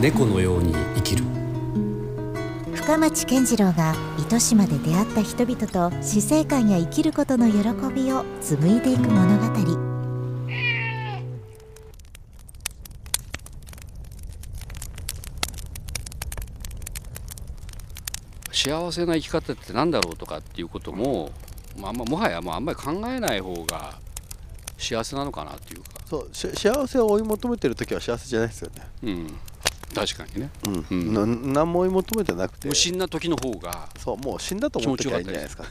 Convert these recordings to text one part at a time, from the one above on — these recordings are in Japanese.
猫のように生きる。深町健次郎が糸島で出会った人々と死生観や生きることの喜びを紡いでいく物語。幸せな生き方って何だろうとかっていうことも、まあ、まあもはやもうあんまり考えない方が幸せなのかなっていうか。そうし幸せを追い求めてる時は幸せじゃないですよね。うん。確かにね。うん、うん。な何も追い求めてなくて。無心な時の方がそうもう死んだと思ってきゃいいんじゃないですか。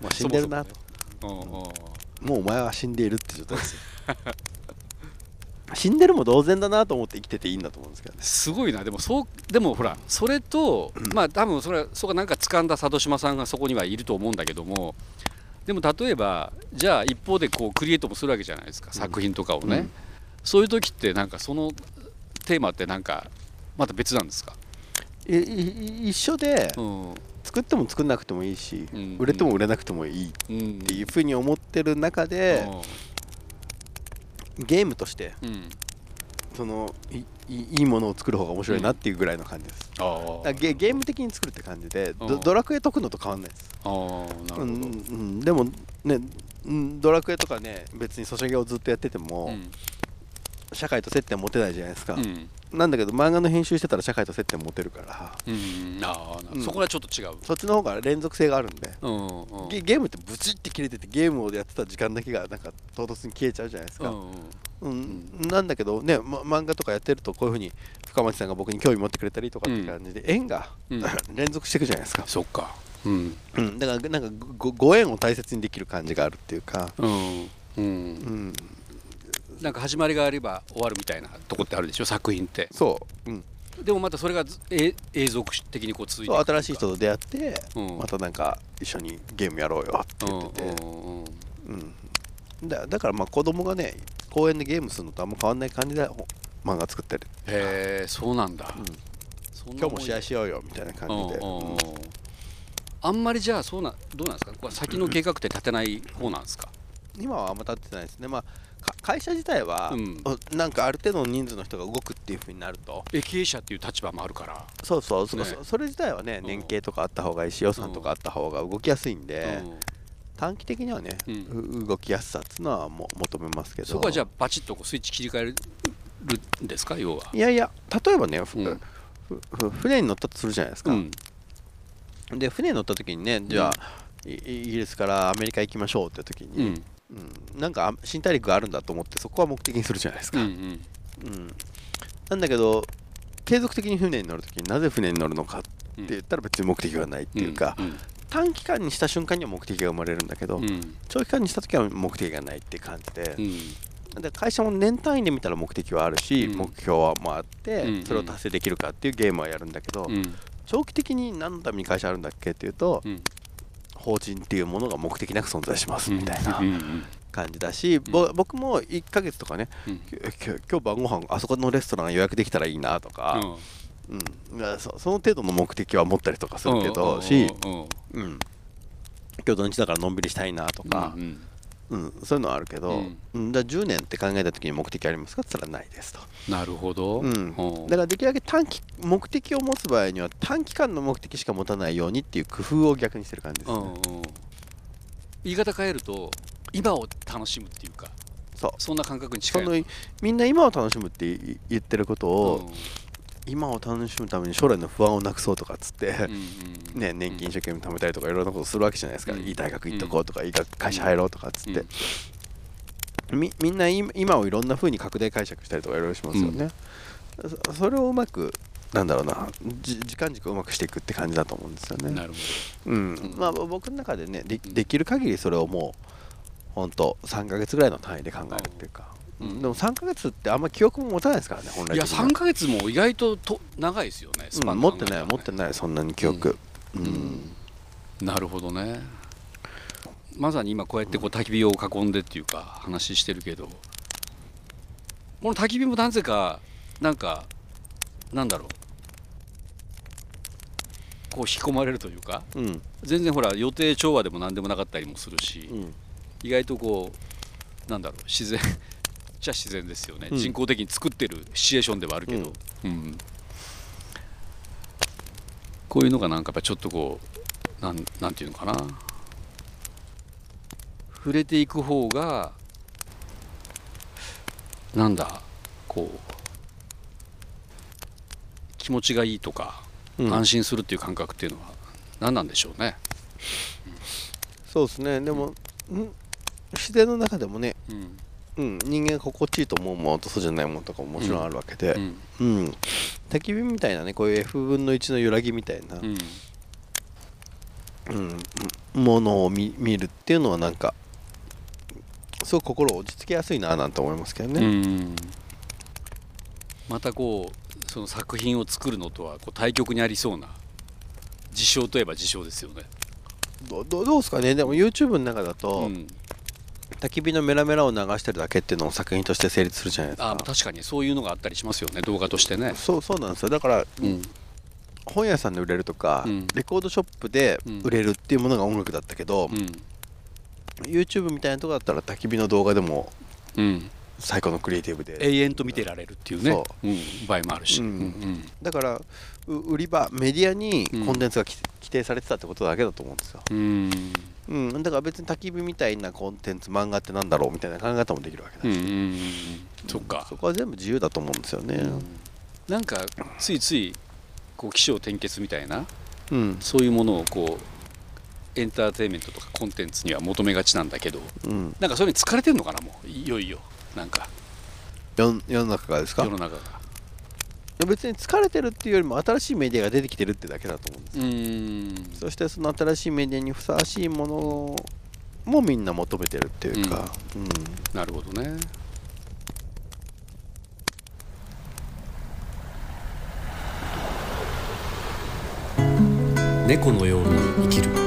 もう死んでるなと。そもうお前は死んでいるって状態ですよ 死んでるも同然だなと思って生きてていいんだと思うんですけどね。すごいな。でもそうでもほらそれと、まあ多分それはそうかなんか掴んだ佐渡島さんがそこにはいると思うんだけどもでも例えばじゃあ一方でこうクリエイトもするわけじゃないですか、作品とかをね、うん。そういう時ってなんかそのテーマってなんかまた別なんですか、一緒でうん。作っても作んなくてもいいし、うん。売れても売れなくてもいいっうん、ていうふうに思ってる中で、ゲームとしてうん、うんそのいいものを作る方が面白いなっていうぐらいの感じです、あだからゲゲーム的に作るって感じでドラクエ解くのと変わんないです。あーなるほど、うんうん、でもねうんドラクエとかね別にソシャゲをずっとやってても、うん。社会と接点持てないじゃないですか、うんなんだけど漫画の編集してたら社会と接点持てるから。うん、あうん。そこはちょっと違う、そっちの方が連続性があるんで。うんうん。ゲゲームってブチって切れててゲームをやってた時間だけがなんか唐突に消えちゃうじゃないですか、うんうん。なんだけどね、ま、漫画とかやってるとこういうふうに深町さんが僕に興味持ってくれたりとかって感じで、縁が、うん。連続していくじゃないですか、そっか。うん。うん、だからなんかごご縁を大切にできる感じがあるっていうか、うん。うん。うん、なんか始まりがあれば終わるみたいなとこってあるでしょ？作品って。そう、うん、でもまたそれがずえ永続的にこう続いて新しい人と出会って、うん。またなんか一緒にゲームやろうよって言ってて、うんだだからまあ子供がね公園でゲームするのとあんま変わんない感じでほ漫画作ってる、へえそうなんだ、うん。そんな今日も試合しようよみたいな感じで、あんまりじゃあそうなどうなんですか？これ先の計画って立てない方なんですか、今はあんま立ってないですね。まあか会社自体は、うん。おなんかある程度の人数の人が動くっていうふうになると。え経営者っていう立場もあるから、そうそう。そ,、ね。そそれ自体はねうん。年計とかあった方がいいし予算とかあった方が動きやすいんで、うん。短期的にはね、うん。う動きやすさっていうのはも求めますけど。そこはじゃあバチッとこうスイッチ切り替えるんですか要は。いやいや例えばね、船に乗ったとするじゃないですか、うん。で船に乗った時にねじゃあ、いイギリスからアメリカ行きましょうって時うに、んうんなんかあ新大陸があるんだと思ってそこは目的にするじゃないですか、うんうん。うん。なんだけど継続的に船に乗る時になぜ船に乗るのかってうん言ったら別に目的がないっていうか、うん短期間にした瞬間には目的が生まれるんだけど、うん。長期間にした時は目的がないって感じでう、ん。で会社も年単位で見たら目的はあるし、うん。目標はもあって、うん。それを達成できるかっていうゲームはやるんだけど、うん。長期的に何のために会社あるんだっけっていうと、うん法人っていうものが目的なく存在しますみたいな感じだし、ぼ僕も1ヶ月とかねうん。今日晩ご飯あそこのレストラン予約できたらいいなとか、うん。そその程度の目的は持ったりとかするけどし、うん、今日土日だからのんびりしたいなとかう、んうんそういうのはあるけど、うん。うんだから10年って考えた時に目的ありますか？って言ったらないですと。なるほど。うん。だからできるだけ短期目的を持つ場合には短期間の目的しか持たないようにっていう工夫を逆にしてる感じですね。うんうん言い方変えると今を楽しむっていうかそう。そんな感覚に近いみんな今を楽しむってい言ってることを、うん今を楽しむために将来の不安をなくそうとかっつって、うんうん。ね、年金一生懸命貯めたりとかいろんなことするわけじゃないですか、うん。いい大学行っとこうとか、いい学会社入ろうとかっつって、みみんな今今をいろんな風に拡大解釈したりとかいろいろしますよね、そそれをうまくなんだろうなじ時間軸をうまくしていくって感じだと思うんですよね。なるほうん。うん。まあ僕の中でねでできる限りそれをもう本当3ヶ月ぐらいの単位で考えるっていうか、うん。でも3ヶ月ってあんま記憶も持たないですからね本どいや来的には。3ヶ月も意外とと長いですよねうん、ン持ってない持っていないそんなに記憶。うん、うん。なるほどね。まさに今こうやってこう焚き火を囲んでっていうか話してるけど。この焚き火もなぜかなんかなんだろう。こう引き込まれるというかうん。全然ほら予定調和でも何でもなかったりもするし、うん。意外とこうなんだろう自然ちゃ自然ですよね、うん。人工的に作ってるシチュエーションではあるけど、うん。こういうのがなんかやっぱちょっとこうなんなんていうのかな。触れていく方がなんだこう気持ちがいいとか、うん。安心するっていう感覚っていうのは何なんでしょうね。そうですね。でも、ん？自然の中でもね、うんうん、人間が心地いいと思うものとそうじゃないものとかももちろんあるわけで、うん。うん。焚き火みたいなねこういう F 分の1の揺らぎみたいな、うん。うん、ものを見見るっていうのはなんかすごく心落ち着きやすいななんて思いますけどね、うん。またこうその作品を作るのとはこう対極にありそうな事象といえば事象ですよね。どどどうですかね。でも YouTube の中だと、うん、焚き火のメラメラを流してるだけっていうのを作品として成立するじゃないですか。あ確かにそういうのがあったりしますよね動画としてね。そうそうなんですよ。だから、うん。本屋さんで売れるとか、うん。レコードショップで売れるっていうものが音楽だったけど、うん。YouTube みたいなとこだったら焚き火の動画でもうん、最高のクリエイティブで。永遠と見てられるっていうね。そう。ん、場合もあるし。うん。うんだからう売り場メディアにうん。コンテンツがき規定されてたってことだけだと思うんですよ、うん。うん、だから別に焚き火みたいなコンテンツ漫画ってなんだろうみたいな考え方もできるわけだし、うんうんうんそっか。そこは全部自由だと思うんですよね。なんかついついこう起承転結みたいなうん。そういうものをこうエンターテインメントとかコンテンツには求めがちなんだけどうん。なんかそれに疲れてんのかなもう。いよいよ。なんか。世世の中がですか？世の中が別に疲れてるっていうよりも新しいメディアが出てきてるってだけだと思うんですそしてその新しいメディアにふさわしいものもみんな求めてるっていうか、うん。なるほどね。猫のように生きる